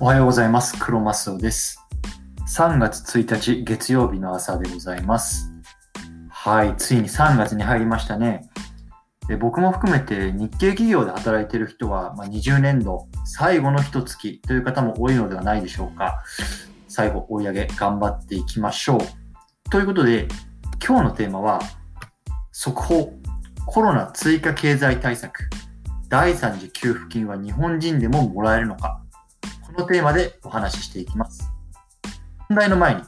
おはようございます。黒マスオです。3月1日月曜日の朝でございます。はい、ついに3月に入りましたね。で僕も含めて日系企業で働いている人は、まあ、20年度最後の一月という方も多いのではないでしょうか。最後追い上げ頑張っていきましょう。ということで、今日のテーマは、速報、コロナ追加経済対策、第3次給付金は日本人でももらえるのか。このテーマでお話ししていきます。本題の前に、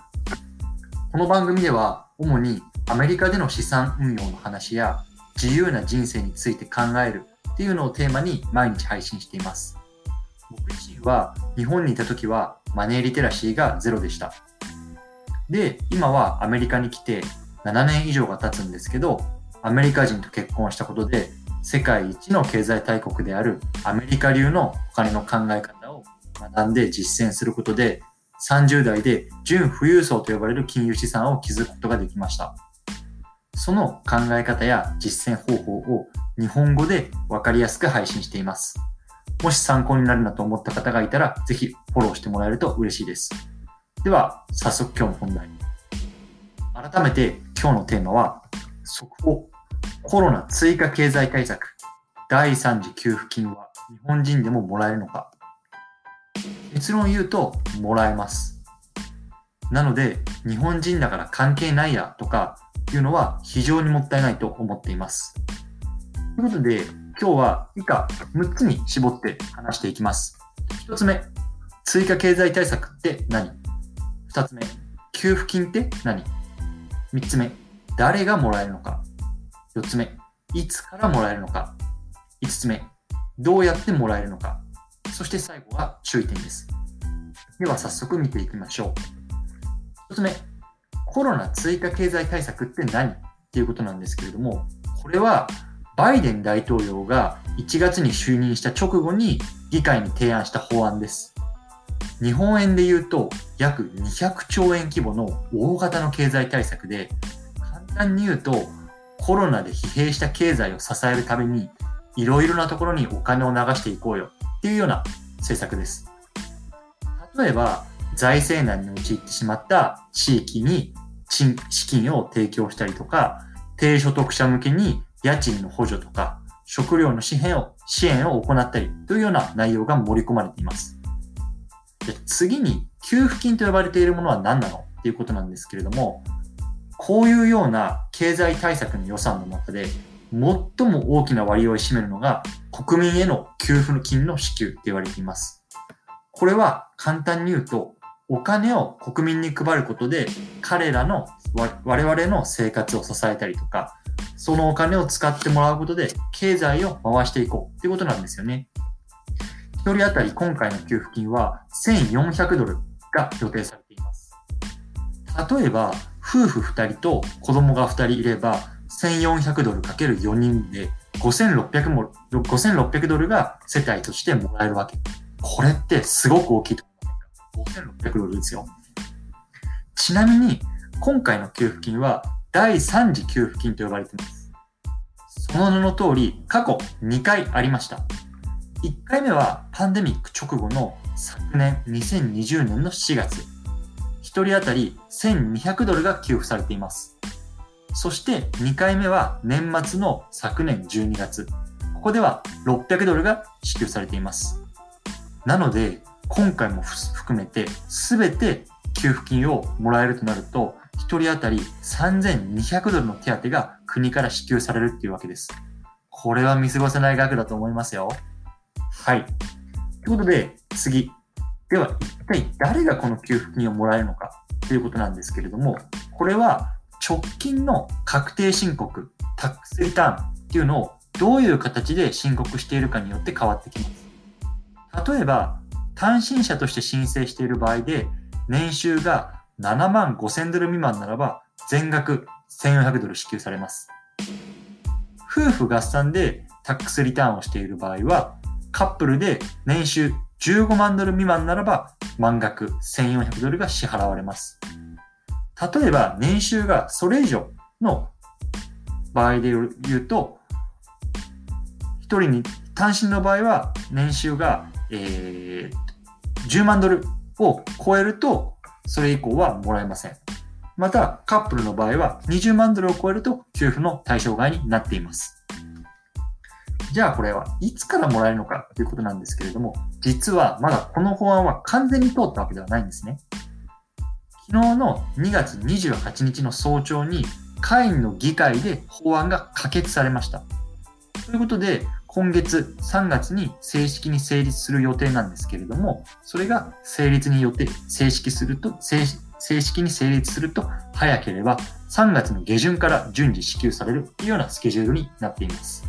この番組では主にアメリカでの資産運用の話や自由な人生について考えるっていうのをテーマに毎日配信しています。僕自身は日本にいた時はマネーリテラシーがゼロでした。で、今はアメリカに来て7年以上が経つんですけど、アメリカ人と結婚したことで世界一の経済大国であるアメリカ流のお金の考え方学んで実践することで30代で純富裕層と呼ばれる金融資産を築くことができました。その考え方や実践方法を日本語でわかりやすく配信しています。もし参考になるなと思った方がいたら、ぜひフォローしてもらえると嬉しいです。では、早速今日の本題。改めて今日のテーマは、速報、コロナ追加経済対策、第3次給付金は日本人でももらえるのか結論言うと、もらえます。なので、日本人だから関係ないやとかいうのは非常にもったいないと思っています。ということで、今日は以下6つに絞って話していきます。1つ目、追加経済対策って何 ?2 つ目、給付金って何 ?3 つ目、誰がもらえるのか ?4 つ目、いつからもらえるのか ?5 つ目、どうやってもらえるのか？そして最後は注意点です。では早速見ていきましょう。1つ目、コロナ追加経済対策って何っていうことなんですけれども、これはバイデン大統領が1月に就任した直後に議会に提案した法案です。日本円で言うと約200兆円規模の大型の経済対策で、簡単に言うとコロナで疲弊した経済を支えるためにいろいろなところにお金を流していこうよっていうような政策です。例えば、財政難に陥ってしまった地域に資金を提供したりとか、低所得者向けに家賃の補助とか、食料の支援を支援を行ったりというような内容が盛り込まれています。で次に、給付金と呼ばれているものは何なのっていうことなんですけれども、こういうような経済対策の予算の中で、最も大きな割合を占めるのが国民への給付金の支給って言われています。これは簡単に言うと、お金を国民に配ることで彼らの我々の生活を支えたりとか、そのお金を使ってもらうことで経済を回していこうっていうことなんですよね。一人当たり今回の給付金は1400ドルが予定されています。例えば、夫婦2人と子供が2人いれば、1400ドルかける4人で5600も、5600ドルが世帯としてもらえるわけ。これってすごく大きいと思いませんか ?5600 ドルですよ。ちなみに、今回の給付金は第3次給付金と呼ばれています。その名の通り、過去2回ありました。1回目はパンデミック直後の昨年2020年の4月。1人当たり1200ドルが給付されています。そして2回目は年末の昨年12月。ここでは600ドルが支給されています。なので、今回も含めて全て給付金をもらえるとなると、1人当たり3200ドルの手当が国から支給されるっていうわけです。これは見過ごせない額だと思いますよ。はい。ということで、次。では、一体誰がこの給付金をもらえるのかということなんですけれども、これは直近の確定申告、タックスリターンっていうのをどういう形で申告しているかによって変わってきます。例えば、単身者として申請している場合で、年収が7万5000ドル未満ならば、全額1400ドル支給されます。夫婦合算でタックスリターンをしている場合は、カップルで年収15万ドル未満ならば、満額1400ドルが支払われます。例えば、年収がそれ以上の場合で言うと、一人に、単身の場合は、年収が、えー、10万ドルを超えると、それ以降はもらえません。また、カップルの場合は20万ドルを超えると給付の対象外になっています。じゃあこれはいつからもらえるのかということなんですけれども、実はまだこの法案は完全に通ったわけではないんですね。昨日の2月28日の早朝に会員の議会で法案が可決されました。ということで、今月3月に正式に成立する予定なんですけれども、それが成立によって正式すると、正式に成立すると早ければ3月の下旬から順次支給されるというようなスケジュールになっています。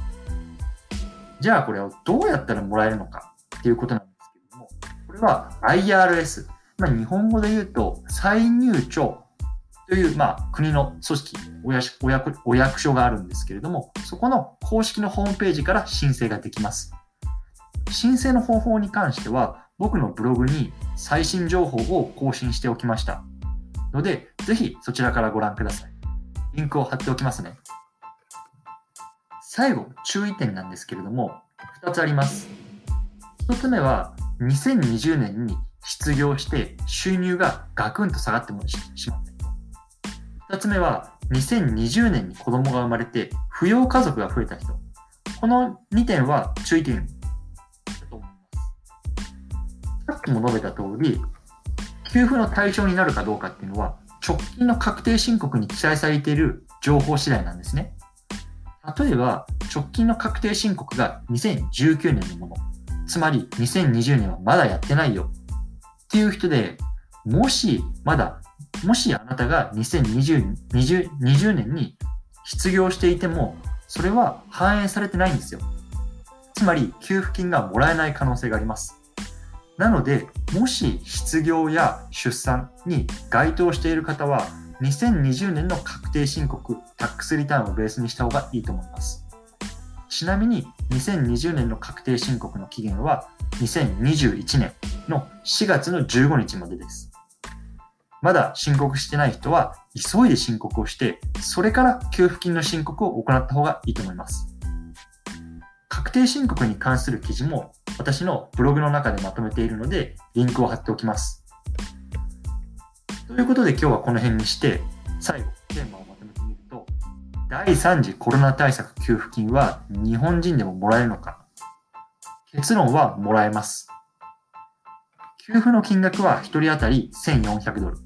じゃあこれをどうやったらもらえるのかっていうことなんですけれども、これは IRS、まあ、日本語で言うと再入庁という、まあ、国の組織お役お役、お役所があるんですけれども、そこの公式のホームページから申請ができます。申請の方法に関しては、僕のブログに最新情報を更新しておきました。ので、ぜひそちらからご覧ください。リンクを貼っておきますね。最後、注意点なんですけれども、2つあります。1つ目は、2020年に失業して収入がガクンと下がってもしまった。2つ目は、2020年に子供が生まれて、扶養家族が増えた人。この2点は注意点だと思います。さっきも述べた通り、給付の対象になるかどうかっていうのは、直近の確定申告に記載されている情報次第なんですね。例えば、直近の確定申告が2019年のもの。つまり2020年はまだやってないよ。っていう人で、もしまだもしあなたが2020 20年に失業していても、それは反映されてないんですよ。つまり、給付金がもらえない可能性があります。なので、もし失業や出産に該当している方は、2020年の確定申告、タックスリターンをベースにした方がいいと思います。ちなみに、2020年の確定申告の期限は、2021年の4月の15日までです。まだ申告してない人は、急いで申告をして、それから給付金の申告を行った方がいいと思います。確定申告に関する記事も私のブログの中でまとめているので、リンクを貼っておきます。ということで今日はこの辺にして、最後、テーマをまとめてみると、第3次コロナ対策給付金は日本人でももらえるのか結論はもらえます。給付の金額は1人当たり1400ドル。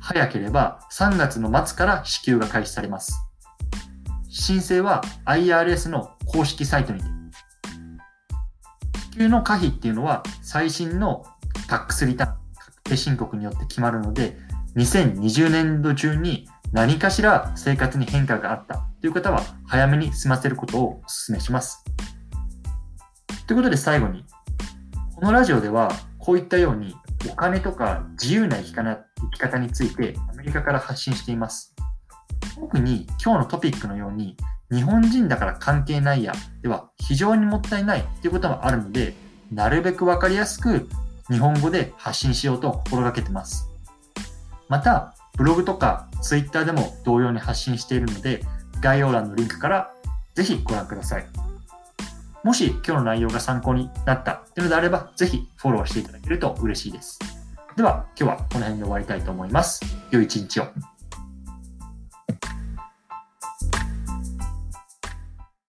早ければ3月の末から支給が開始されます。申請は IRS の公式サイトにて。支給の可否っていうのは最新のタックスリターン、確定申告によって決まるので、2020年度中に何かしら生活に変化があったという方は早めに済ませることをお勧めします。ということで最後に、このラジオではこういったようにお金とか自由な生き方生き方についてアメリカから発信しています。特に今日のトピックのように日本人だから関係ないやでは非常にもったいないということもあるのでなるべくわかりやすく日本語で発信しようと心がけてます。また、ブログとかツイッターでも同様に発信しているので概要欄のリンクからぜひご覧ください。もし今日の内容が参考になったというのであれば、ぜひフォローしていただけると嬉しいです。では、今日はこの辺で終わりたいと思います。良い一日を。